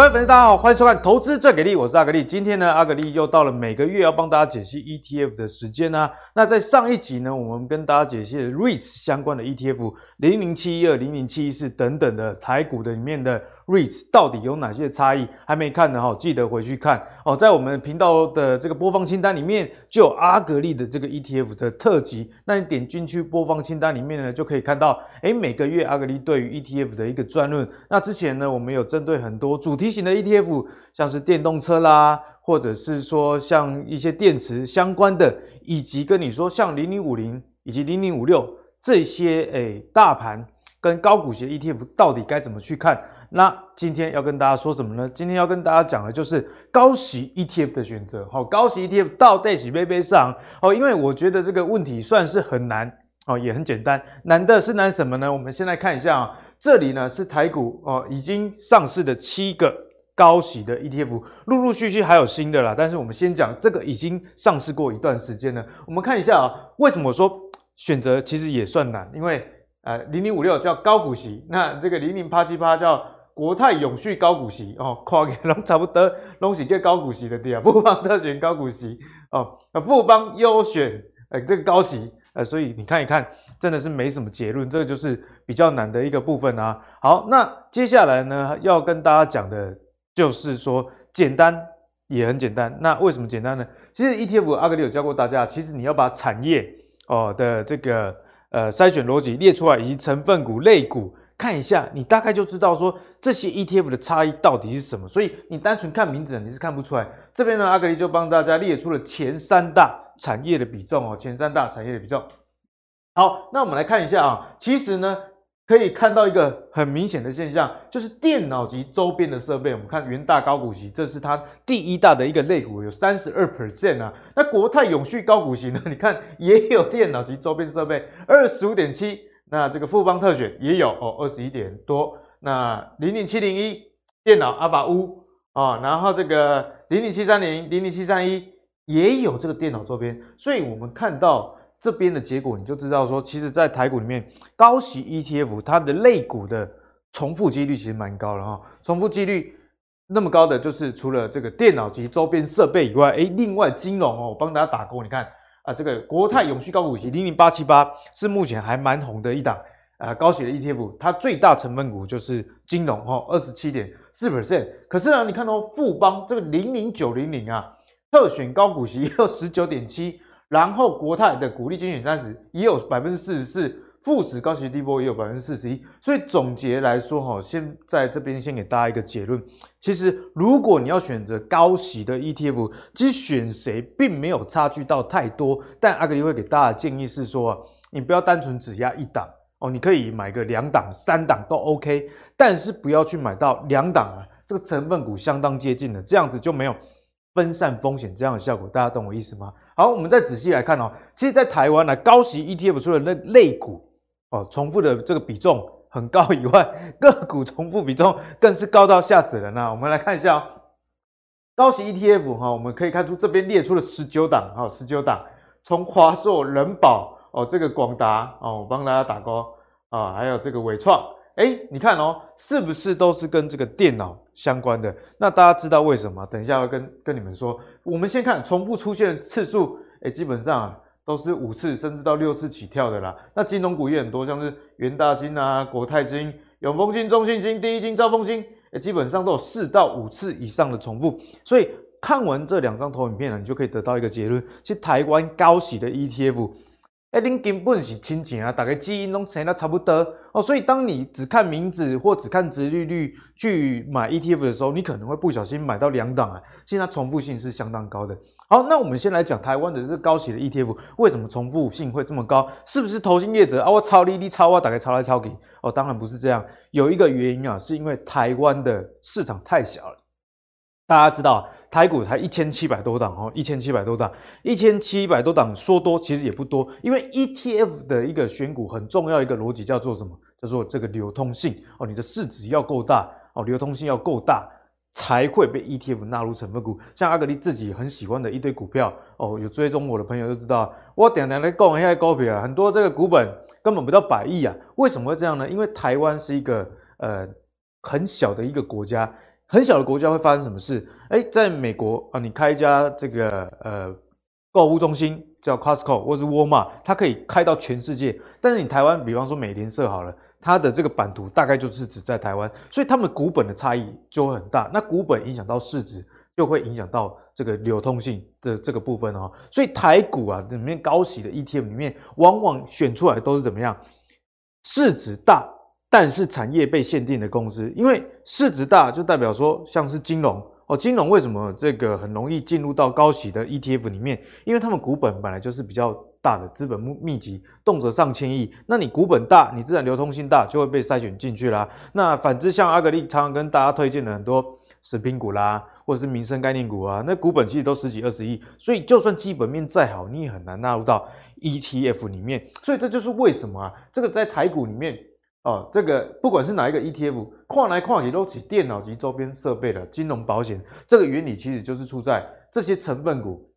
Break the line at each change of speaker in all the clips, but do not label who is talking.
各位粉丝，大家好，欢迎收看《投资最给力》，我是阿格力。今天呢，阿格力又到了每个月要帮大家解析 ETF 的时间呢、啊。那在上一集呢，我们跟大家解析了 REITs 相关的 ETF，零零七一二、零零七一四等等的台股的里面的。REITs 到底有哪些差异？还没看的哈，记得回去看哦。在我们频道的这个播放清单里面，就有阿格力的这个 ETF 的特辑。那你点进去播放清单里面呢，就可以看到，诶，每个月阿格力对于 ETF 的一个专论。那之前呢，我们有针对很多主题型的 ETF，像是电动车啦，或者是说像一些电池相关的，以及跟你说像零零五零以及零零五六这些诶大盘跟高股息的 ETF 到底该怎么去看？那今天要跟大家说什么呢？今天要跟大家讲的就是高息 ETF 的选择。好，高息 ETF 到底是要不要上？哦，因为我觉得这个问题算是很难哦，也很简单。难的是难什么呢？我们先来看一下啊，这里呢是台股哦，已经上市的七个高息的 ETF，陆陆续续还有新的啦。但是我们先讲这个已经上市过一段时间了。我们看一下啊，为什么我说选择其实也算难？因为呃，零零五六叫高股息，那这个零零八七八叫。国泰永续高股息哦，跨个拢差不多，拢是个高股息的地啊。富邦特选高股息哦，富邦优选哎，这个高息呃，所以你看一看，真的是没什么结论，这个就是比较难的一个部分啊。好，那接下来呢，要跟大家讲的就是说，简单也很简单。那为什么简单呢？其实 ETF 阿格里有教过大家，其实你要把产业哦的这个呃筛选逻辑列出来，以及成分股、类股。看一下，你大概就知道说这些 ETF 的差异到底是什么。所以你单纯看名字，你是看不出来。这边呢，阿格力就帮大家列出了前三大产业的比重哦，前三大产业的比重。好，那我们来看一下啊，其实呢，可以看到一个很明显的现象，就是电脑及周边的设备。我们看元大高股息，这是它第一大的一个类股，有三十二 percent 啊。那国泰永续高股息呢，你看也有电脑及周边设备，二十五点七。那这个富邦特选也有哦，二十一点多。那零零七零一电脑阿拔乌啊，然后这个零零七三零、零零七三一也有这个电脑周边。所以我们看到这边的结果，你就知道说，其实，在台股里面，高息 ETF 它的类股的重复几率其实蛮高的哈。重复几率那么高的，就是除了这个电脑及周边设备以外，诶，另外金融哦，我帮大家打勾，你看。啊，这个国泰永续高股息零零八七八是目前还蛮红的一档啊，高息的 ETF，它最大成分股就是金融哦，二十七点四 percent。可是呢，你看到富邦这个零零九零零啊，特选高股息 也有十九点七，然后国泰的股利精选三十也有百分之四十四。富时高息低波也有百分之四十一，所以总结来说哈，先在这边先给大家一个结论。其实如果你要选择高息的 ETF，其实选谁并没有差距到太多。但阿格力会给大家的建议是说，你不要单纯只押一档哦，你可以买个两档、三档都 OK，但是不要去买到两档啊，这个成分股相当接近的，这样子就没有分散风险这样的效果。大家懂我意思吗？好，我们再仔细来看哦，其实，在台湾呢，高息 ETF 除了那类股。哦，重复的这个比重很高以外，个股重复比重更是高到吓死人啊！我们来看一下哦，高息 ETF 哈，我们可以看出这边列出了十九档哈，十九档，从华硕、人保哦，这个广达哦，我帮大家打勾啊，还有这个伟创，哎，你看哦，是不是都是跟这个电脑相关的？那大家知道为什么？等一下要跟跟你们说。我们先看重复出现的次数，哎，基本上啊。都是五次甚至到六次起跳的啦。那金融股也很多，像是元大金啊、国泰金、永丰金、中信金、第一金、兆丰金，基本上都有四到五次以上的重复。所以看完这两张投影片呢，你就可以得到一个结论：其实台湾高息的 ETF，哎，您根本是亲情啊，大概基因都成得差不多哦。所以当你只看名字或只看殖利率去买 ETF 的时候，你可能会不小心买到两档啊。现在重复性是相当高的。好，那我们先来讲台湾的这高息的 ETF，为什么重复性会这么高？是不是投信业者啊？我抄你，你抄我，大概抄来抄去？哦，当然不是这样。有一个原因啊，是因为台湾的市场太小了。大家知道，台股才一千七百多档哦，一千七百多档，一千七百多档说多其实也不多，因为 ETF 的一个选股很重要一个逻辑叫做什么？叫做这个流通性哦，你的市值要够大哦，流通性要够大。才会被 ETF 纳入成分股，像阿格力自己很喜欢的一堆股票哦，有追踪我的朋友就知道，我点点来讲一下高票啊，很多这个股本根本不到百亿啊，为什么会这样呢？因为台湾是一个呃很小的一个国家，很小的国家会发生什么事？哎，在美国啊，你开一家这个呃购物中心叫 Costco 或是沃尔玛，它可以开到全世界。但是你台湾，比方说美联社好了，它的这个版图大概就是只在台湾，所以他们股本的差异就会很大。那股本影响到市值。就会影响到这个流通性的这个部分哦，所以台股啊里面高息的 ETF 里面，往往选出来都是怎么样？市值大，但是产业被限定的公司，因为市值大就代表说像是金融哦，金融为什么这个很容易进入到高息的 ETF 里面？因为他们股本本来就是比较大的资本密集，动辄上千亿，那你股本大，你自然流通性大，就会被筛选进去啦。那反之，像阿格力常常跟大家推荐的很多食品股啦。或者是民生概念股啊，那股本其实都十几二十亿，所以就算基本面再好，你也很难纳入到 ETF 里面。所以这就是为什么啊，这个在台股里面哦，这个不管是哪一个 ETF，跨来跨去都起电脑及周边设备的金融保险，这个原理其实就是出在这些成分股，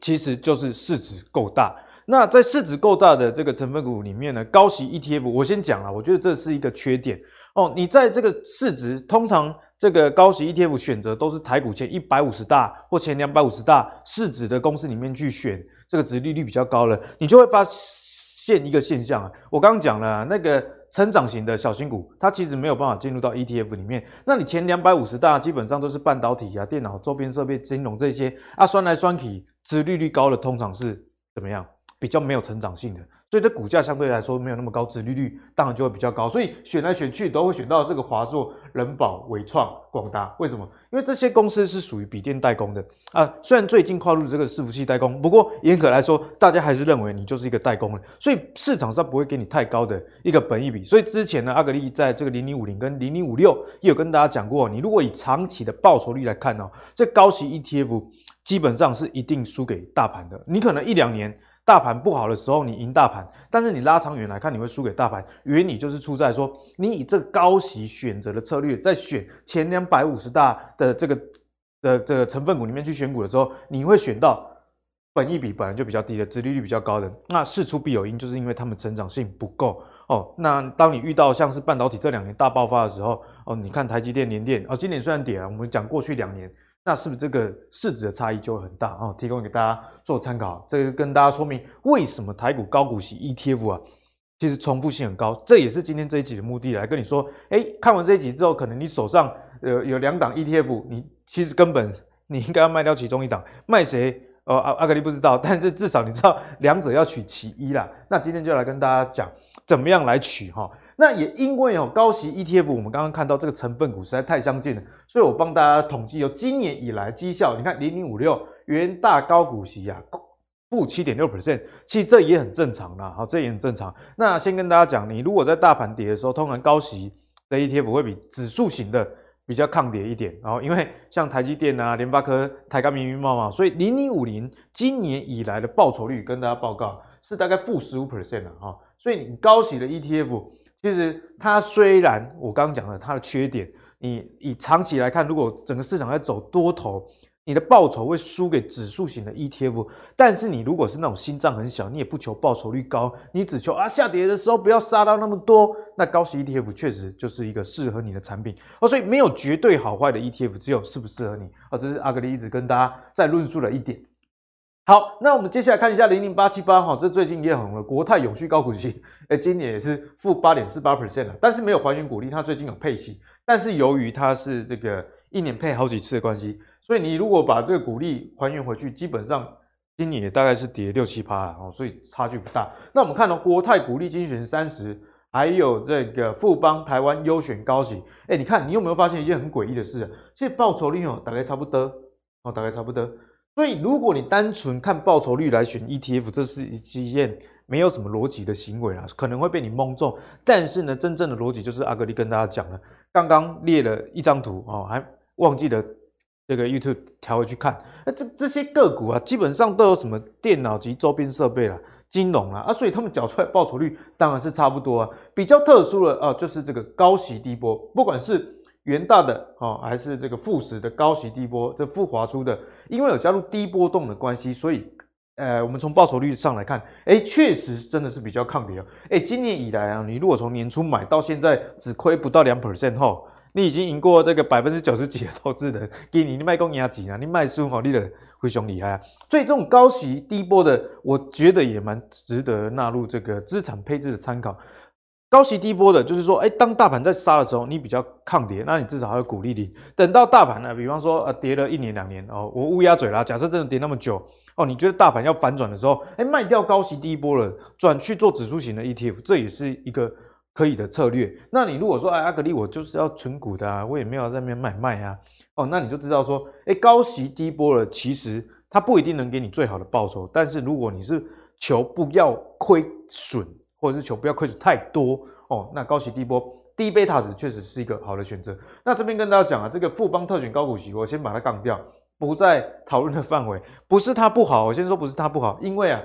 其实就是市值够大。那在市值够大的这个成分股里面呢，高息 ETF，我先讲了，我觉得这是一个缺点哦。你在这个市值通常。这个高息 ETF 选择都是台股前一百五十大或前两百五十大市值的公司里面去选，这个值利率比较高了，你就会发现一个现象啊。我刚刚讲了，那个成长型的小型股，它其实没有办法进入到 ETF 里面。那你前两百五十大基本上都是半导体啊、电脑周边设备、金融这些啊，酸来酸去，殖利率高的通常是怎么样？比较没有成长性的。所以这股价相对来说没有那么高，殖利率当然就会比较高。所以选来选去都会选到这个华硕、人保、伟创、广达。为什么？因为这些公司是属于笔电代工的啊。虽然最近跨入这个伺服器代工，不过严格来说，大家还是认为你就是一个代工了。所以市场上不会给你太高的一个本益比。所以之前呢，阿格力在这个零零五零跟零零五六也有跟大家讲过，你如果以长期的报酬率来看哦，这高息 ETF 基本上是一定输给大盘的。你可能一两年。大盘不好的时候，你赢大盘，但是你拉长远来看，你会输给大盘。原理就是出在说，你以这个高息选择的策略，在选前两百五十大的这个的这个成分股里面去选股的时候，你会选到本益比本来就比较低的，殖利率比较高的。那事出必有因，就是因为他们成长性不够哦。那当你遇到像是半导体这两年大爆发的时候，哦，你看台积电、联电，哦，今年虽然跌了，我们讲过去两年。那是不是这个市值的差异就会很大啊？提供给大家做参考，这个跟大家说明为什么台股高股息 ETF 啊，其实重复性很高。这也是今天这一集的目的，来跟你说，哎，看完这一集之后，可能你手上有有两档 ETF，你其实根本你应该要卖掉其中一档，卖谁？哦，阿阿格力不知道，但是至少你知道两者要取其一啦。那今天就来跟大家讲，怎么样来取哈。那也因为有高息 ETF，我们刚刚看到这个成分股实在太相近了，所以我帮大家统计，有今年以来绩效，你看零零五六元大高股息啊，负七点六 percent，其实这也很正常啦，好，这也很正常。那先跟大家讲，你如果在大盘跌的时候，通常高息的 ETF 会比指数型的比较抗跌一点，然后因为像台积电啊、联发科、台钢、明明茂嘛，所以零零五零今年以来的报酬率跟大家报告是大概负十五 percent 的哈，所以你高息的 ETF。其实它虽然我刚刚讲了它的缺点，你以长期来看，如果整个市场在走多头，你的报酬会输给指数型的 ETF。但是你如果是那种心脏很小，你也不求报酬率高，你只求啊下跌的时候不要杀到那么多，那高息 ETF 确实就是一个适合你的产品哦。所以没有绝对好坏的 ETF，只有适不适合你啊。这是阿格力一直跟大家在论述的一点。好，那我们接下来看一下零零八七八哈，这最近也很红的。国泰永续高股息，诶 今年也是负八点四八 percent 了，但是没有还原股利，它最近有配息，但是由于它是这个一年配好几次的关系，所以你如果把这个股利还原回去，基本上今年也大概是跌六七趴了哦，所以差距不大。那我们看到国泰股利精选三十，还有这个富邦台湾优选高息，诶你看你有没有发现一件很诡异的事？其实报酬率哦，大概差不多哦，大概差不多。所以，如果你单纯看报酬率来选 ETF，这是一件没有什么逻辑的行为啊，可能会被你蒙中。但是呢，真正的逻辑就是阿格力跟大家讲了，刚刚列了一张图哦，还忘记了这个 YouTube 调回去看。那这这些个股啊，基本上都有什么电脑及周边设备啦、金融啦啊，所以他们缴出来报酬率当然是差不多啊。比较特殊的啊，就是这个高息低波，不管是元大的哦，还是这个富时的高息低波，这复华出的，因为有加入低波动的关系，所以呃，我们从报酬率上来看，哎，确实真的是比较抗跌哦。哎，今年以来啊，你如果从年初买到现在只亏不到两 percent 后，你已经赢过这个百分之九十几的投资人，给你卖公压几啊？你卖书好，你的非常厉害啊！所以这种高息低波的，我觉得也蛮值得纳入这个资产配置的参考。高息低波的，就是说，哎，当大盘在杀的时候，你比较抗跌，那你至少还有股利率。等到大盘呢，比方说呃跌了一年两年哦，我乌鸦嘴啦，假设真的跌那么久哦，你觉得大盘要反转的时候，哎，卖掉高息低波了，转去做指数型的 ETF，这也是一个。可以的策略。那你如果说，哎，阿格力，我就是要存股的啊，我也没有在那边买卖啊。哦，那你就知道说，哎，高息低波了，其实它不一定能给你最好的报酬。但是如果你是求不要亏损，或者是求不要亏损太多，哦，那高息低波低贝塔值确实是一个好的选择。那这边跟大家讲啊，这个富邦特选高股息，我先把它杠掉，不在讨论的范围。不是它不好，我先说不是它不好，因为啊。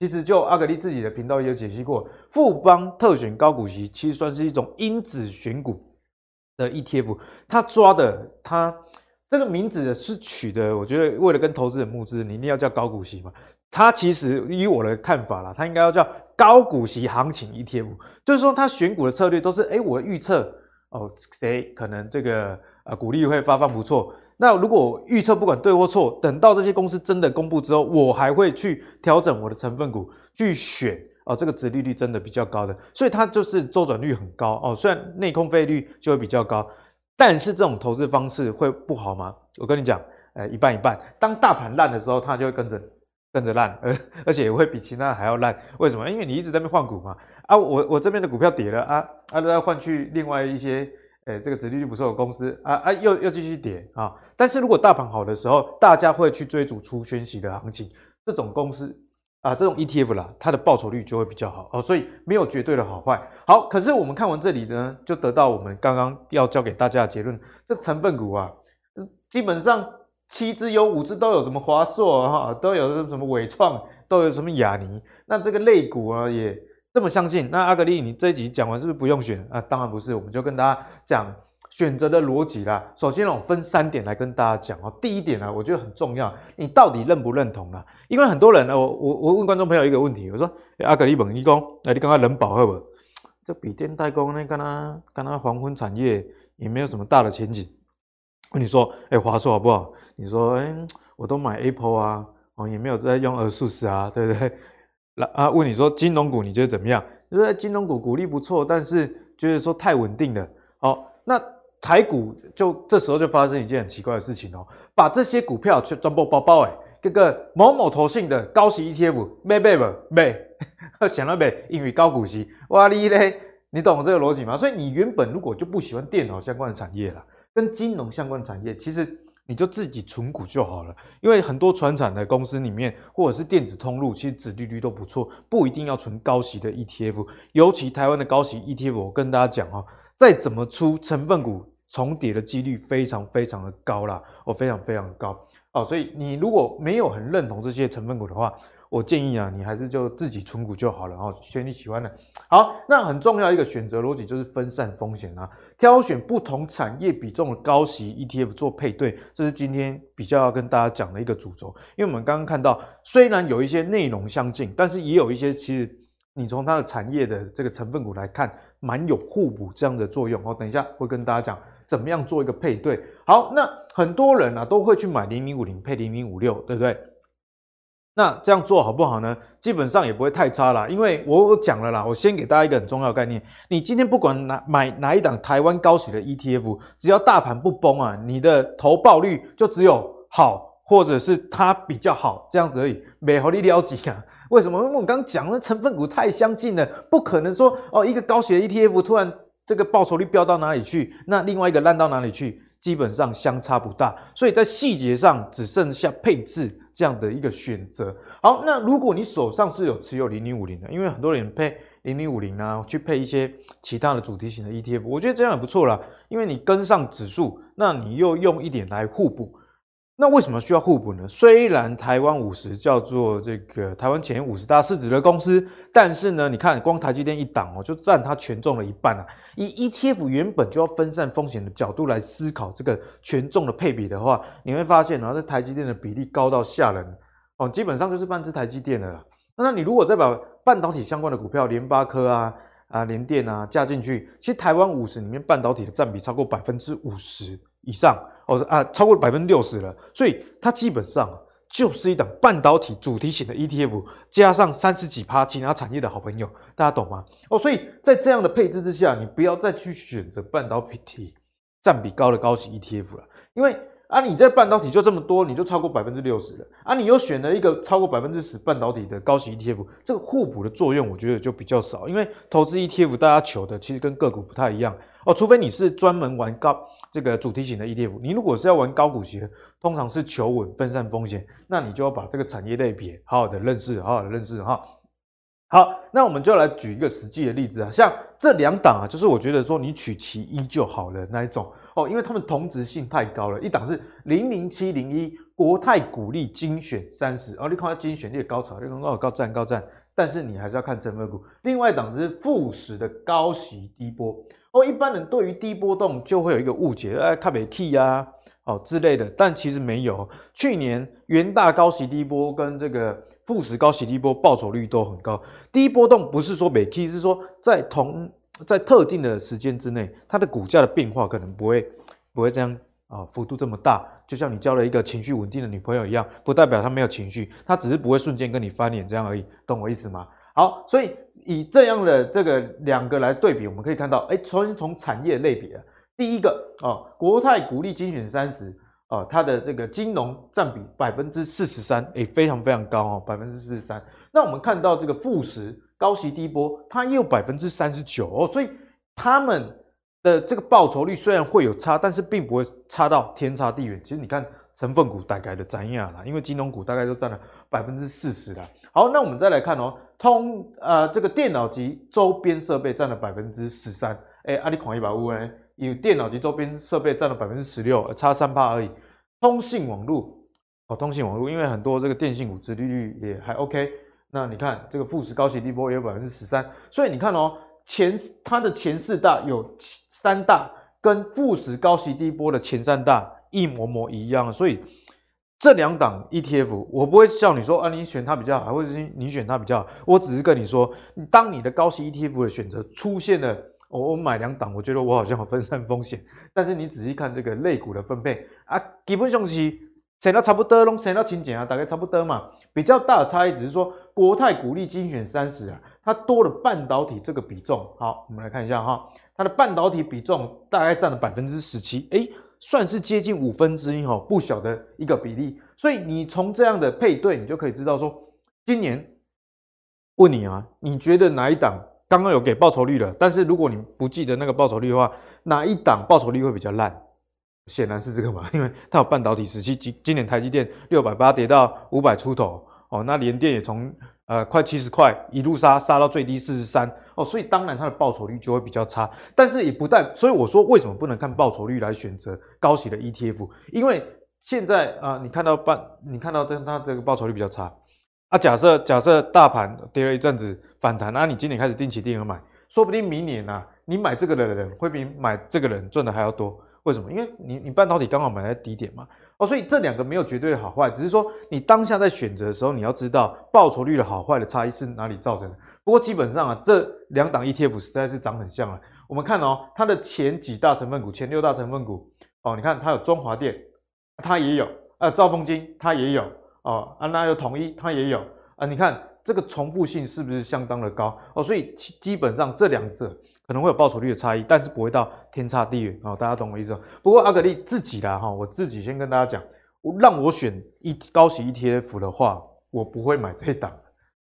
其实就阿格力自己的频道也有解析过，富邦特选高股息其实算是一种因子选股的 ETF，它抓的它这个名字是取的，我觉得为了跟投资人募资，你一定要叫高股息嘛。它其实以我的看法啦，它应该要叫高股息行情 ETF，就是说它选股的策略都是，哎，我预测哦谁可能这个呃股利会发放不错。那如果预测不管对或错，等到这些公司真的公布之后，我还会去调整我的成分股去选哦，这个殖利率真的比较高的，所以它就是周转率很高哦。虽然内控费率就会比较高，但是这种投资方式会不好吗？我跟你讲，呃，一半一半。当大盘烂的时候，它就会跟着跟着烂，而 而且也会比其他还要烂。为什么？因为你一直在那边换股嘛。啊，我我这边的股票跌了啊啊，都要换去另外一些。哎，这个殖利率不错的公司啊啊，又又继续跌啊！但是如果大盘好的时候，大家会去追逐出宣息的行情，这种公司啊，这种 ETF 啦，它的报酬率就会比较好哦。所以没有绝对的好坏。好，可是我们看完这里呢，就得到我们刚刚要教给大家的结论：这成分股啊，基本上七只有五只都有什么华硕哈，都有什么纬创，都有什么雅尼。那这个类股啊也。这么相信，那阿格力，你这一集讲完是不是不用选啊？当然不是，我们就跟大家讲选择的逻辑啦。首先，我分三点来跟大家讲啊。第一点呢，我觉得很重要，你到底认不认同啦？因为很多人呢，我我我问观众朋友一个问题，我说：阿格力本一公，哎，你刚刚人保好不？这笔电代工呢，跟他跟他黄昏产业也没有什么大的前景。问你说，哎，华硕好不好？你说，哎，我都买 Apple 啊，哦，也没有在用 ASUS 啊，对不对？来啊，问你说金融股你觉得怎么样？就是金融股股利不错，但是就是说太稳定了。好，那台股就这时候就发生一件很奇怪的事情哦，把这些股票全部包包哎，这个某某投信的高息 ETF 买买不买？想到没？因为高股息，哇哩嘞，你懂这个逻辑吗？所以你原本如果就不喜欢电脑相关的产业了，跟金融相关产业，其实。你就自己存股就好了，因为很多传产的公司里面，或者是电子通路，其实子利率都不错，不一定要存高息的 ETF。尤其台湾的高息 ETF，我跟大家讲哦，再怎么出成分股重叠的几率非常非常的高啦，哦，非常非常的高哦。所以你如果没有很认同这些成分股的话，我建议啊，你还是就自己存股就好了，然后选你喜欢的。好，那很重要一个选择逻辑就是分散风险啊，挑选不同产业比重的高息 ETF 做配对，这是今天比较要跟大家讲的一个主轴。因为我们刚刚看到，虽然有一些内容相近，但是也有一些其实你从它的产业的这个成分股来看，蛮有互补这样的作用。哦，等一下会跟大家讲怎么样做一个配对。好，那很多人啊都会去买零零五零配零零五六，对不对？那这样做好不好呢？基本上也不会太差啦，因为我讲了啦，我先给大家一个很重要的概念：你今天不管哪买哪一档台湾高息的 ETF，只要大盘不崩啊，你的投报率就只有好，或者是它比较好这样子而已，没好你了解啊？为什么？因为我刚刚讲的成分股太相近了，不可能说哦一个高息的 ETF 突然这个报酬率飙到哪里去，那另外一个烂到哪里去？基本上相差不大，所以在细节上只剩下配置这样的一个选择。好，那如果你手上是有持有零零五零的，因为很多人配零零五零啊，去配一些其他的主题型的 ETF，我觉得这样也不错啦，因为你跟上指数，那你又用一点来互补。那为什么需要互补呢？虽然台湾五十叫做这个台湾前五十大市值的公司，但是呢，你看光台积电一档哦，就占它权重了一半啊。以 ETF 原本就要分散风险的角度来思考这个权重的配比的话，你会发现，然后这台积电的比例高到吓人哦，基本上就是半只台积电的了。那你如果再把半导体相关的股票，联发科啊。啊联电啊加进去，其实台湾五十里面半导体的占比超过百分之五十以上啊，超过百分之六十了，所以它基本上就是一档半导体主题型的 ETF，加上三十几趴其他产业的好朋友，大家懂吗？哦，所以在这样的配置之下，你不要再去选择半导体占比高的高息 ETF 了，因为。啊，你在半导体就这么多，你就超过百分之六十了。啊，你又选了一个超过百分之十半导体的高息 ETF，这个互补的作用，我觉得就比较少。因为投资 ETF，大家求的其实跟个股不太一样哦，除非你是专门玩高这个主题型的 ETF。你如果是要玩高股息的，通常是求稳、分散风险，那你就要把这个产业类别好好的认识，好好的认识哈。好，那我们就来举一个实际的例子啊，像这两档啊，就是我觉得说你取其一就好了那一种。哦，因为它们同质性太高了，一档是零零七零一国泰股利精选三十，哦，你看它精选列高潮，你看哦高赞高赞，但是你还是要看成分股。另外一档是富时的高息低波，哦，一般人对于低波动就会有一个误解，哎，看不起呀，哦之类的，但其实没有。去年元大高息低波跟这个富时高息低波报酬率都很高，低波动不是说没起，是说在同。在特定的时间之内，它的股价的变化可能不会不会这样啊，幅度这么大。就像你交了一个情绪稳定的女朋友一样，不代表她没有情绪，她只是不会瞬间跟你翻脸这样而已，懂我意思吗？好，所以以这样的这个两个来对比，我们可以看到，哎，从从产业类别啊，第一个啊，国泰股利精选三十啊，它的这个金融占比百分之四十三，哎，非常非常高哦，百分之四十三。那我们看到这个富时。高息低波，它也有百分之三十九哦，所以他们的这个报酬率虽然会有差，但是并不会差到天差地远。其实你看成分股大概的怎样啦，因为金融股大概都占了百分之四十啦。好，那我们再来看哦，通呃这个电脑及周边设备占了百分之十三，哎，阿里狂一百五呢，有电脑及周边设备占了百分之十六，差三趴而已。通信网络哦，通信网络，因为很多这个电信股殖利率也还 OK。那你看这个富时高息低波也有百分之十三，所以你看哦，前它的前四大有三大跟富时高息低波的前三大一模模一样，所以这两档 ETF 我不会叫你说啊，你选它比较好，或者是你选它比较好，我只是跟你说，当你的高息 ETF 的选择出现了，我我买两档，我觉得我好像有分散风险，但是你仔细看这个类股的分配啊，基本上是选到差不多，拢选到清简啊，大概差不多嘛。比较大的差异只是说，国泰股利精选三十啊，它多了半导体这个比重。好，我们来看一下哈，它的半导体比重大概占了百分之十七，诶，算是接近五分之一哈，不小的一个比例。所以你从这样的配对，你就可以知道说，今年问你啊，你觉得哪一档刚刚有给报酬率了？但是如果你不记得那个报酬率的话，哪一档报酬率会比较烂？显然是这个嘛，因为它有半导体时期，今今年台积电六百八跌到五百出头哦，那联电也从呃快七十块一路杀杀到最低四十三哦，所以当然它的报酬率就会比较差，但是也不但，所以我说为什么不能看报酬率来选择高息的 ETF？因为现在啊、你看到半，你看到这它这个报酬率比较差啊，假设假设大盘跌了一阵子反弹，那、你今年开始定期定额买，说不定明年啊，你买这个的人会比买这个人赚的还要多。为什么？因为你你半导体刚好买在低点嘛，哦，所以这两个没有绝对的好坏，只是说你当下在选择的时候，你要知道报酬率的好坏的差异是哪里造成的。不过基本上啊，这两档 ETF 实在是长很像啊。我们看哦，它的前几大成分股，前六大成分股，哦，你看它有中华电，它也有，啊，兆丰金它也有，哦，啊，那有统一它也有，啊，你看这个重复性是不是相当的高？哦，所以基本上这两者。可能会有报酬率的差异，但是不会到天差地远哦。大家懂我意思？不过阿格力自己啦哈，我自己先跟大家讲，让我选一高息 ETF 的话，我不会买这一档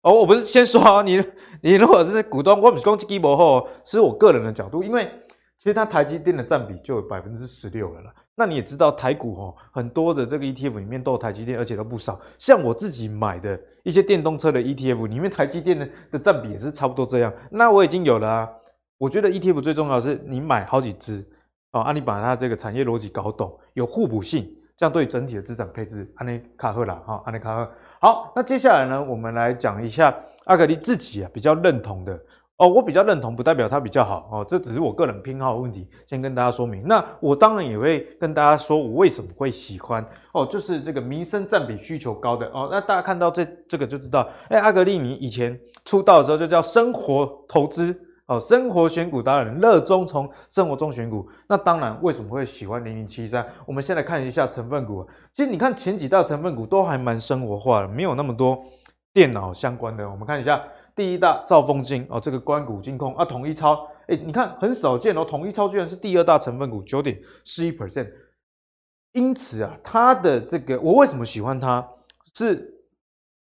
哦。我不是先说你，你如果是股东，我不是攻击基博后，是我个人的角度，因为其实它台积电的占比就有百分之十六了啦。那你也知道台股哦，很多的这个 ETF 里面都有台积电，而且都不少。像我自己买的一些电动车的 ETF 里面，台积电的的占比也是差不多这样。那我已经有了啊。我觉得 ETF 最重要的是你买好几只哦，啊，你把它这个产业逻辑搞懂，有互补性，这样对整体的资产配置，安内卡赫啦，哈，安内卡赫。好，那接下来呢，我们来讲一下阿格力自己啊比较认同的哦，我比较认同不代表它比较好哦，这只是我个人偏好的问题，先跟大家说明。那我当然也会跟大家说我为什么会喜欢哦，就是这个民生占比需求高的哦，那大家看到这这个就知道，哎，阿格力你以前出道的时候就叫生活投资。哦，生活选股达人，热衷从生活中选股。那当然，为什么会喜欢零零七三？我们先来看一下成分股。其实你看前几大成分股都还蛮生活化的，没有那么多电脑相关的。我们看一下第一大兆丰金哦，这个官股金控啊，统一超，哎，你看很少见哦，统一超居然是第二大成分股，九点四一 percent。因此啊，它的这个我为什么喜欢它？是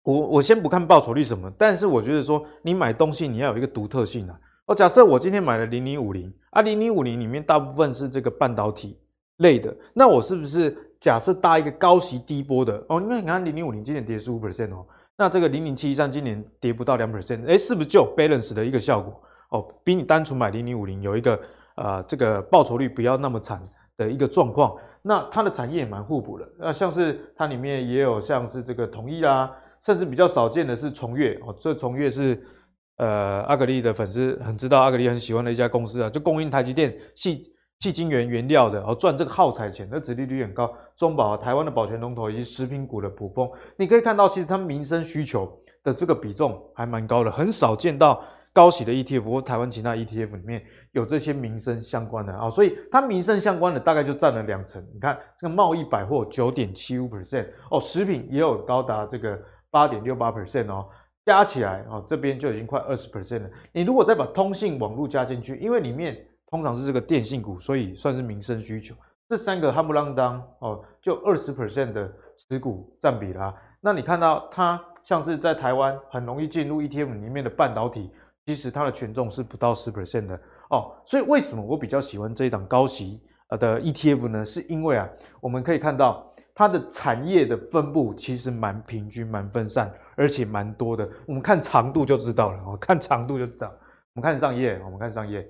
我我先不看报酬率什么，但是我觉得说你买东西你要有一个独特性啊。哦，假设我今天买了零零五零啊，零零五零里面大部分是这个半导体类的，那我是不是假设搭一个高息低波的？哦，因为你看零零五零今天跌十五 percent 哦，那这个零零七一三今年跌不到两 percent，诶，是不是就 balance 的一个效果？哦，比你单纯买零零五零有一个呃这个报酬率不要那么惨的一个状况。那它的产业也蛮互补的，那像是它里面也有像是这个统一啦，甚至比较少见的是崇越哦，这崇越是。呃，阿格力的粉丝很知道，阿格力很喜欢的一家公司啊，就供应台积电系矽晶圆原料的，然后赚这个耗材钱，那殖利率很高。中保台湾的保全龙头以及食品股的卜蜂，你可以看到，其实它民生需求的这个比重还蛮高的，很少见到高息的 ETF 或台湾其他 ETF 里面有这些民生相关的啊，所以它民生相关的大概就占了两成。你看这个贸易百货九点七五 percent 哦，食品也有高达这个八点六八 percent 哦。加起来啊，这边就已经快二十 percent 了。你如果再把通信网络加进去，因为里面通常是这个电信股，所以算是民生需求。这三个夯不啷当哦，就二十 percent 的持股占比啦。那你看到它像是在台湾很容易进入 ETF 里面的半导体，其实它的权重是不到十 percent 的哦。所以为什么我比较喜欢这一档高息呃的 ETF 呢？是因为啊，我们可以看到。它的产业的分布其实蛮平均、蛮分散，而且蛮多的。我们看长度就知道了，哦看长度就知道。我们看上页，我们看上页。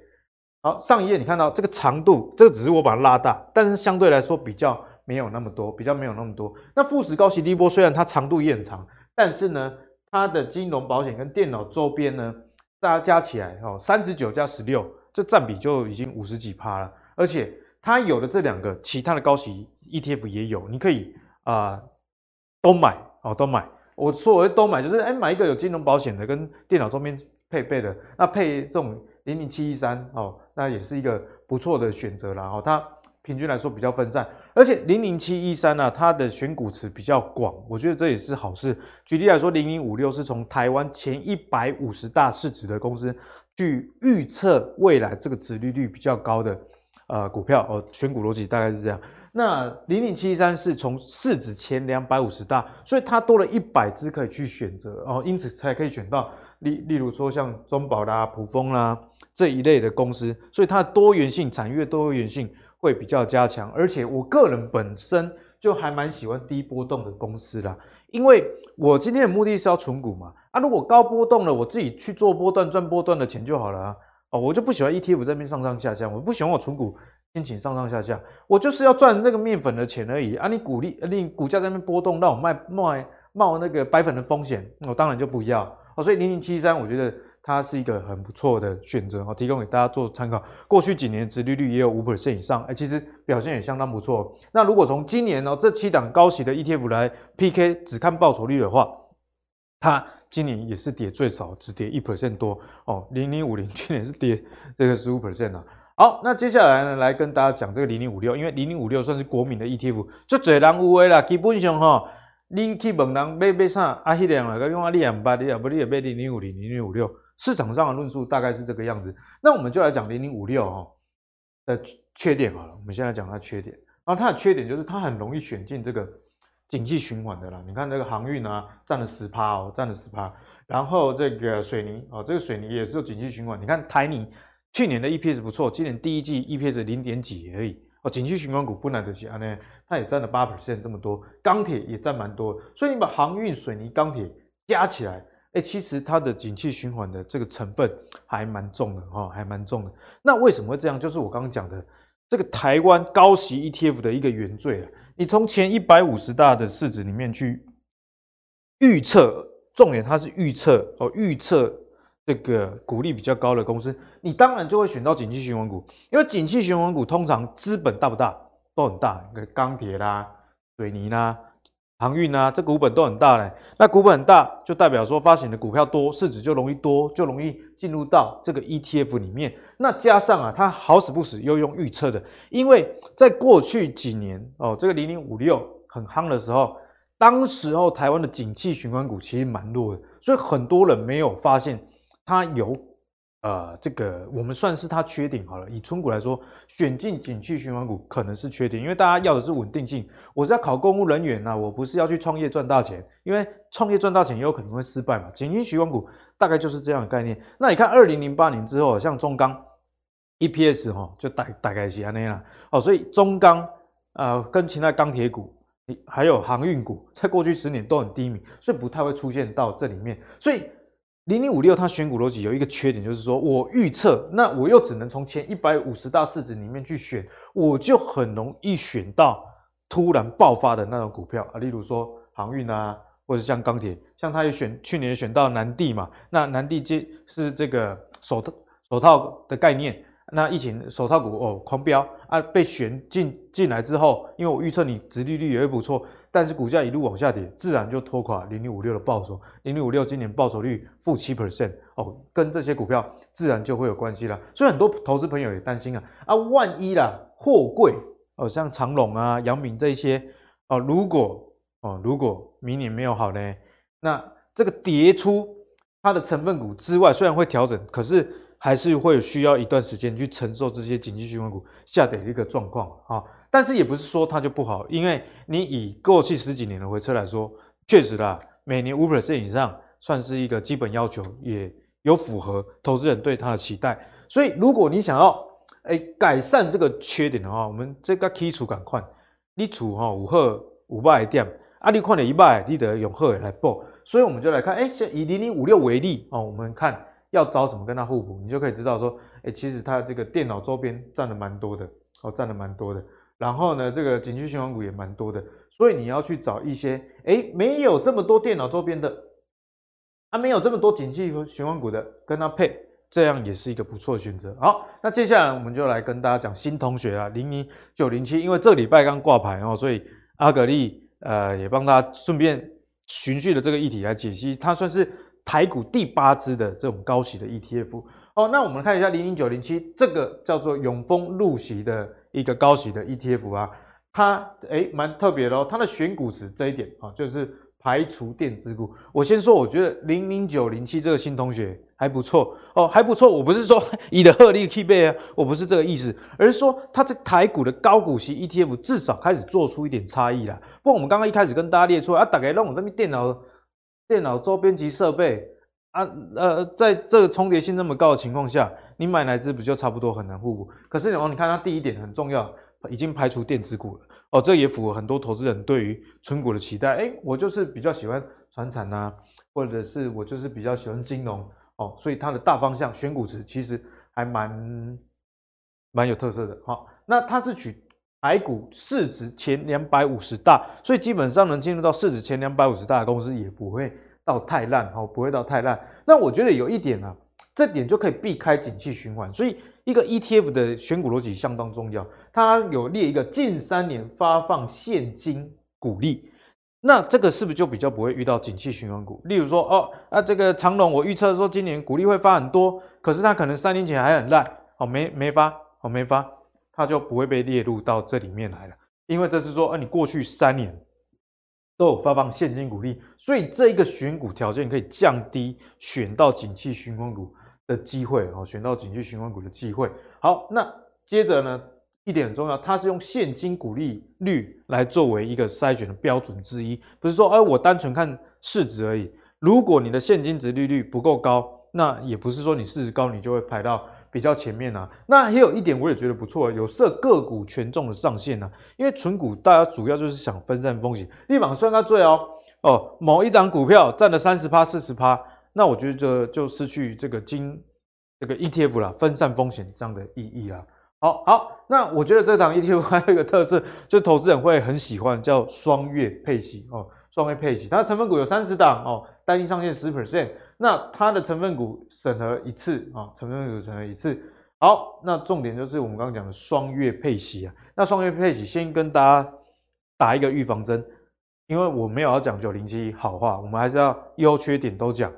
好，上一页你看到这个长度，这个只是我把它拉大，但是相对来说比较没有那么多，比较没有那么多。那富时高息低波虽然它长度也很长，但是呢，它的金融保险跟电脑周边呢，大家加起来哦，三十九加十六，这占比就已经五十几趴了，而且。它有的这两个，其他的高息 ETF 也有，你可以啊、都买哦，都买。我说我都买，就是哎买一个有金融保险的跟电脑周边配备的，那配这种零零七一三哦，那也是一个不错的选择啦。哦，它平均来说比较分散，而且零零七一三呢，它的选股池比较广，我觉得这也是好事。举例来说，零零五六是从台湾前一百五十大市值的公司去预测未来这个殖利率比较高的。呃，股票哦，选股逻辑大概是这样。那零零七一三是从市值前两百五十大，所以它多了一百只可以去选择哦，因此才可以选到例例如说像中保啦、卜蜂啦这一类的公司，所以它的多元性、产业多元性会比较加强。而且我个人本身就还蛮喜欢低波动的公司啦，因为我今天的目的是要存股嘛。啊，如果高波动了，我自己去做波段赚波段的钱就好了啊。哦，我就不喜欢 ETF 在那边上上下下，我不喜欢我存股心情上上下下，我就是要赚那个面粉的钱而已啊！你鼓励，你股价在那边波动，让我卖卖冒那个白粉的风险，我当然就不要哦。所以零零七三，我觉得它是一个很不错的选择哦，提供给大家做参考。过去几年殖利率也有五 percent 以上，哎，其实表现也相当不错。那如果从今年呢，这七档高息的 ETF 来 PK，只看报酬率的话，它。今年也是跌最少，只跌一 percent 多哦。零零五零去年是跌这个十五 percent 啊。好，那接下来呢，来跟大家讲这个零零五六，因为零零五六算是国民的 ETF，就最人有的啦。基本上哈、哦，你去问人买买啥，啊，迄两个用啊，你也不，你也不，你也买零零五零、零零五六。市场上的论述大概是这个样子。那我们就来讲零零五六哈的缺点好了。我们现在讲它缺点，然后它的缺点就是它很容易选进这个。景气循环的啦，你看这个航运啊，占了十趴哦，占了十趴。然后这个水泥哦，这个水泥也是有景气循环。你看台泥去年的 EPS 不错，今年第一季 EPS 零点几而已哦。景气循环股不难得起啊，呢，它也占了八 percent 这么多。钢铁也占蛮多，所以你把航运、水泥、钢铁加起来，哎，其实它的景气循环的这个成分还蛮重的哦，还蛮重的。那为什么会这样？就是我刚刚讲的这个台湾高息 ETF 的一个原罪啊。你从前一百五十大的市值里面去预测，重点它是预测哦，预测这个股利比较高的公司，你当然就会选到景气循环股，因为景气循环股通常资本大不大都很大，钢铁啦、水泥啦、航运啊，这股本都很大嘞。那股本很大，就代表说发行的股票多，市值就容易多，就容易进入到这个 ETF 里面。那加上啊，它好死不死又用预测的，因为在过去几年哦，这个零零五六很夯的时候，当时候台湾的景气循环股其实蛮弱的，所以很多人没有发现它有。呃，这个我们算是它缺点好了。以春股来说，选进景气循环股可能是缺点，因为大家要的是稳定性。我是要考公务人员呐、我不是要去创业赚大钱，因为创业赚大钱也有可能会失败嘛。景气循环股大概就是这样的概念。那你看，二零零八年之后，像中钢 EPS 哈，就大大概是安那样。哦，所以中钢呃跟其他钢铁股，还有航运股，在过去十年都很低迷，所以不太会出现到这里面。所以。零零五六，它选股逻辑有一个缺点，就是说我预测，那我又只能从前一百五十大市值里面去选，我就很容易选到突然爆发的那种股票啊，例如说航运啊，或者像钢铁，像它也选去年选到南地嘛，那南地接是这个手套手套的概念，那疫情手套股哦狂飙啊，被选进进来之后，因为我预测你殖利率也会不错。但是股价一路往下跌，自然就拖垮零零五六的报酬。零零五六今年报酬率负七 percent 哦，跟这些股票自然就会有关系了。所以很多投资朋友也担心啊啊，万一啦货柜哦，像长隆啊、阳明这些哦，如果哦如果明年没有好呢，那这个跌出它的成分股之外，虽然会调整，可是还是会需要一段时间去承受这些景气循环股下跌的一个状况啊。但是也不是说它就不好，因为你以过去十几年的回撤来说，确实啦，每年五 percent 以上算是一个基本要求，也有符合投资人对它的期待。所以如果你想要哎改善这个缺点的话，我们这个基础赶快，你处哈五赫五百点，啊你看了一百，你得用赫来报。所以我们就来看，哎，以零零五六为例哦，我们看要找什么跟它互补，你就可以知道说，哎，其实它这个电脑周边占了蛮多的，哦，占了蛮多的。然后呢，这个景气循环股也蛮多的，所以你要去找一些，诶，没有这么多电脑周边的，啊，没有这么多景气循环股的，跟它配，这样也是一个不错的选择。好，那接下来我们就来跟大家讲新同学啊，零零九零七，因为这礼拜刚挂牌哦，所以阿格力呃也帮他顺便循序的这个议题来解析，它算是台股第八支的这种高息的 ETF。哦，那我们看一下零零九零七，这个叫做永丰入息的。一个高息的 ETF 啊，它诶蛮特别的哦，它的选股池这一点啊，就是排除电子股。我先说，我觉得零零九零七这个新同学还不错哦，还不错。我不是说 以的鹤立 K 背啊，我不是这个意思，而是说它在台股的高股息 ETF 至少开始做出一点差异啦。不过我们刚刚一开始跟大家列出来啊，大概让我这边电脑电脑周边及设备啊，呃，在这个重叠性那么高的情况下。你买哪只不就差不多很难互补？可是哦，你看它第一点很重要，已经排除电子股了哦，这也符合很多投资人对于存股的期待。哎，我就是比较喜欢传产呐，或者是我就是比较喜欢金融哦，所以它的大方向选股值其实还蛮蛮有特色的。好、哦，那它是取台股市值前两百五十大，所以基本上能进入到市值前两百五十大的公司也不会到太烂哦，不会到太烂。那我觉得有一点啊。这点就可以避开景气循环，所以一个 ETF 的选股逻辑相当重要。它有列一个近三年发放现金股利，那这个是不是就比较不会遇到景气循环股？例如说，哦，那这个长荣，我预测说今年股利会发很多，可是它可能三年前还很烂，哦，没没发，哦，没发，它就不会被列入到这里面来了，因为这是说，啊，你过去三年都有发放现金股利，所以这一个选股条件可以降低选到景气循环股的机会哦，选到景气循环股的机会。好，那接着呢，一点很重要，它是用现金股利率来作为一个筛选的标准之一，不是说，哎，我单纯看市值而已。如果你的现金值利率不够高，那也不是说你市值高，你就会排到比较前面啊。那也有一点，我也觉得不错，有设个股权重的上限啊。因为存股大家主要就是想分散风险，立马算到最哦哦，某一档股票占了三十趴、四十趴。那我觉得就失去这个金这个 ETF 啦，分散风险这样的意义啦。好好，那我觉得这档 ETF 还有一个特色，就投资人会很喜欢，叫双月配息哦，双月配息，它的成分股有三十档哦，单一上限十 percent，那它的成分股审核一次啊，成分股审核一次。好，那重点就是我们刚刚讲的双月配息啊，那双月配息先跟大家打一个预防针。因为我没有要讲九零七好话，我们还是要优缺点都讲。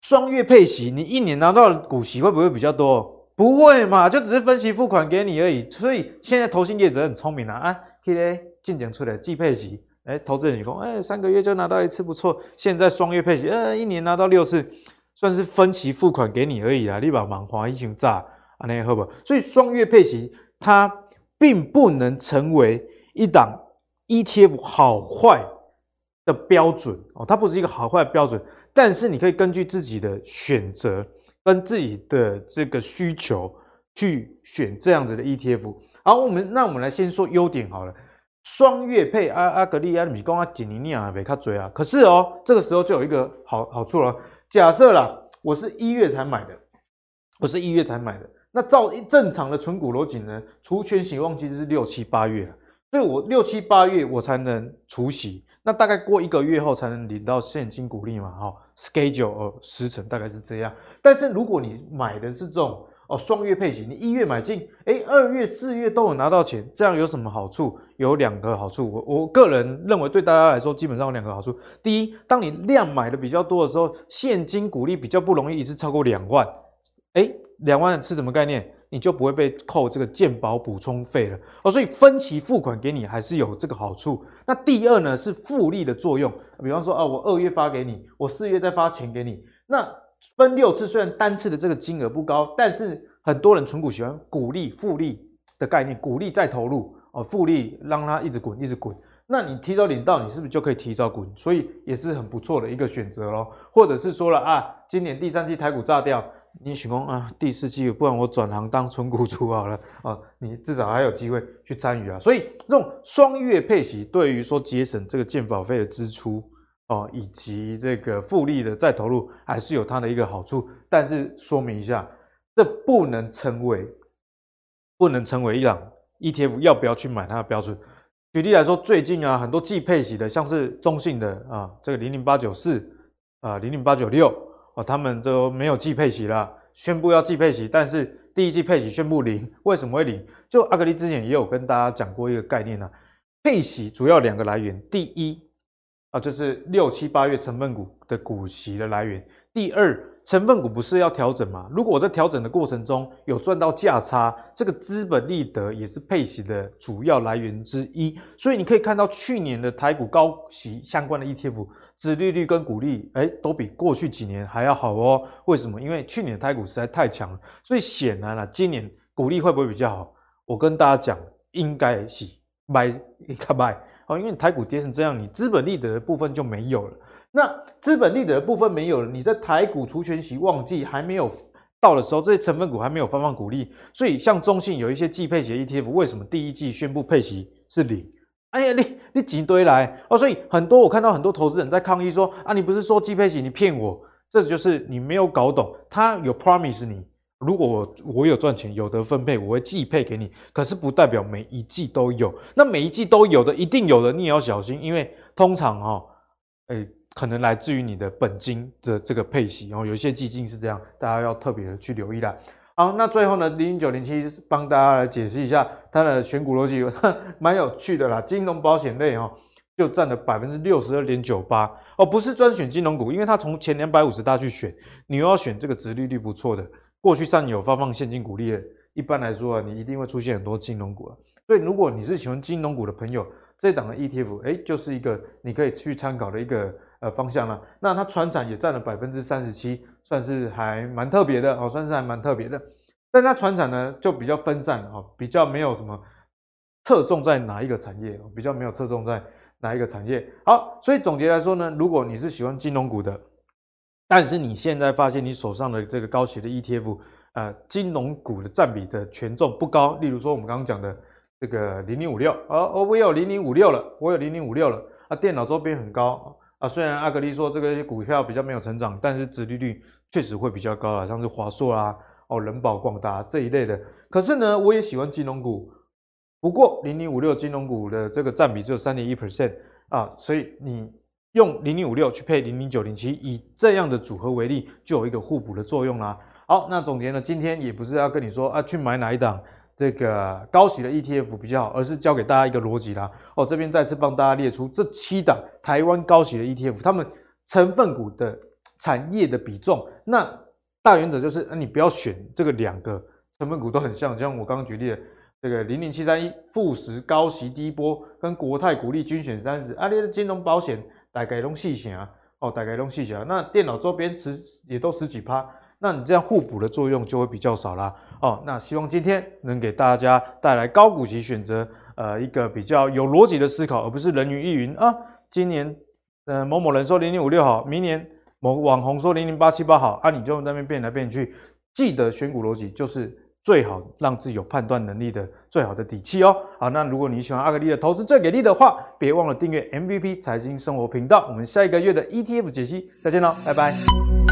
双月配息，你一年拿到股息会不会比较多？不会嘛，就只是分期付款给你而已。所以现在投信业者很聪明啊，啊，现在进讲出来季配息，哎，投资人说，哎，三个月就拿到一次，不错。现在双月配息，呃，一年拿到六次，算是分期付款给你而已啦。你把忙花一群炸，啊，那好不？所以双月配息它并不能成为一档 ETF 好坏的标准哦，它不是一个好坏的标准。但是你可以根据自己的选择跟自己的这个需求去选这样子的 ETF。好，我们那我们来先说优点好了。双月配阿阿格利亚米公阿吉尼尼亚贝卡追啊。可是哦，这个时候就有一个好好处了。假设啦，我是一月才买的，我是一月才买的。那照正常的存股逻辑呢，除权息旺季是六七八月，所以我六七八月我才能除息。那大概过一个月后才能领到现金股利嘛？哈，schedule 呃，时程大概是这样。但是如果你买的是这种哦双月配型，你一月买进，诶，二月、四月都有拿到钱，这样有什么好处？有两个好处。我我个人认为对大家来说基本上有两个好处。第一，当你量买的比较多的时候，现金股利比较不容易一次超过两万。诶，两万是什么概念？你就不会被扣这个健保补充费了哦，所以分期付款给你还是有这个好处。那第二呢是复利的作用，比方说啊，我二月发给你，我四月再发钱给你，那分六次，虽然单次的这个金额不高，但是很多人存股喜欢股利复利的概念，股利再投入哦，复利让它一直滚一直滚。那你提早领到，你是不是就可以提早滚？所以也是很不错的一个选择咯。或者是说了啊，今年第三季台股炸掉。你许工啊，第四季不然我转行当存股主好了啊，你至少还有机会去参与啊。所以这种双月配息对于说节省这个建保费的支出哦，以及这个复利的再投入，还是有它的一个好处。但是说明一下，这不能成为不能成为一档 ETF 要不要去买它的标准。举例来说，最近啊很多季配息的，像是中信的啊这个零零八九四啊零零八九六。哦，他们都没有季配息了，宣布要季配息，但是第一季配息宣布零，为什么会零？就阿格力之前也有跟大家讲过一个概念啊，配息主要两个来源，第一啊就是六七八月成分股的股息的来源，第二成分股不是要调整吗？如果我在调整的过程中有赚到价差，这个资本利得也是配息的主要来源之一，所以你可以看到去年的台股高息相关的 ETF。殖利率跟股利，哎，都比过去几年还要好哦。为什么？因为去年的台股实在太强了，所以显然了，今年股利会不会比较好？我跟大家讲，应该是买一卡买哦，因为台股跌成这样，你资本利得的部分就没有了。那资本利得的部分没有了，你在台股除权息旺季还没有到的时候，这些成分股还没有发放股利，所以像中信有一些季配息 ETF，为什么第一季宣布配息是零？哎呀，你你挤堆来哦，所以很多我看到很多投资人在抗议说啊，你不是说季配息，你骗我，这就是你没有搞懂。他有 promise 你，如果我我有赚钱有得分配，我会季配给你，可是不代表每一季都有。那每一季都有的，一定有的，你也要小心，因为通常哈、哦，哎，可能来自于你的本金的这个配息，然后有一些基金是这样，大家要特别的去留意啦。好，那最后呢，零零九零七帮大家来解释一下它的选股逻辑，蛮有趣的啦。金融保险类哦，就占了百分之六十二点九八哦，不是专选金融股，因为它从前两百五十大去选，你又要选这个值利率不错的，过去上有发放现金股利的，一般来说啊，你一定会出现很多金融股啊。所以如果你是喜欢金融股的朋友，这档的 ETF 哎，就是一个你可以去参考的一个呃方向了。那它船产也占了百分之三十七。算是还蛮特别的哦，算是还蛮特别的。但它船产呢就比较分散哦，比较没有什么侧重在哪一个产业，比较没有侧重在哪一个产业。好，所以总结来说呢，如果你是喜欢金融股的，但是你现在发现你手上的这个高息的 ETF，呃，金融股的占比的权重不高，例如说我们刚刚讲的这个零零五六，哦，我有零零五六了，我有零零五六了，啊，电脑周边很高啊，虽然阿格力说这个股票比较没有成长，但是殖利率。确实会比较高啊，像是华硕啊、哦人保、广达这一类的。可是呢，我也喜欢金融股，不过零零五六金融股的这个占比只有三点一 percent 啊，所以你用零零五六去配零零九零七，以这样的组合为例，就有一个互补的作用啦。好，那总结呢，今天也不是要跟你说啊去买哪一档这个高息的 ETF 比较好，而是教给大家一个逻辑啦。哦，这边再次帮大家列出这七档台湾高息的 ETF，他们成分股的产业的比重。那大原则就是，那你不要选这个两个成分股都很像，就像我刚刚举例的这个零零七三一富时高息低波跟国泰股利均选三十，啊，你的金融保险大概拢细些啊，哦，大概拢细些啊，那电脑周边十也都十几趴。那你这样互补的作用就会比较少啦。哦。那希望今天能给大家带来高股息选择，呃，一个比较有逻辑的思考，而不是人云亦云啊。今年呃某某人说零零五六好，明年某网红说零零八七八好，啊，你就在那边变来变去。记得选股逻辑就是最好让自己有判断能力的最好的底气哦。好，那如果你喜欢阿格力的投资最给力的话，别忘了订阅 MVP 财经生活频道。我们下一个月的 ETF 解析再见喽，拜拜。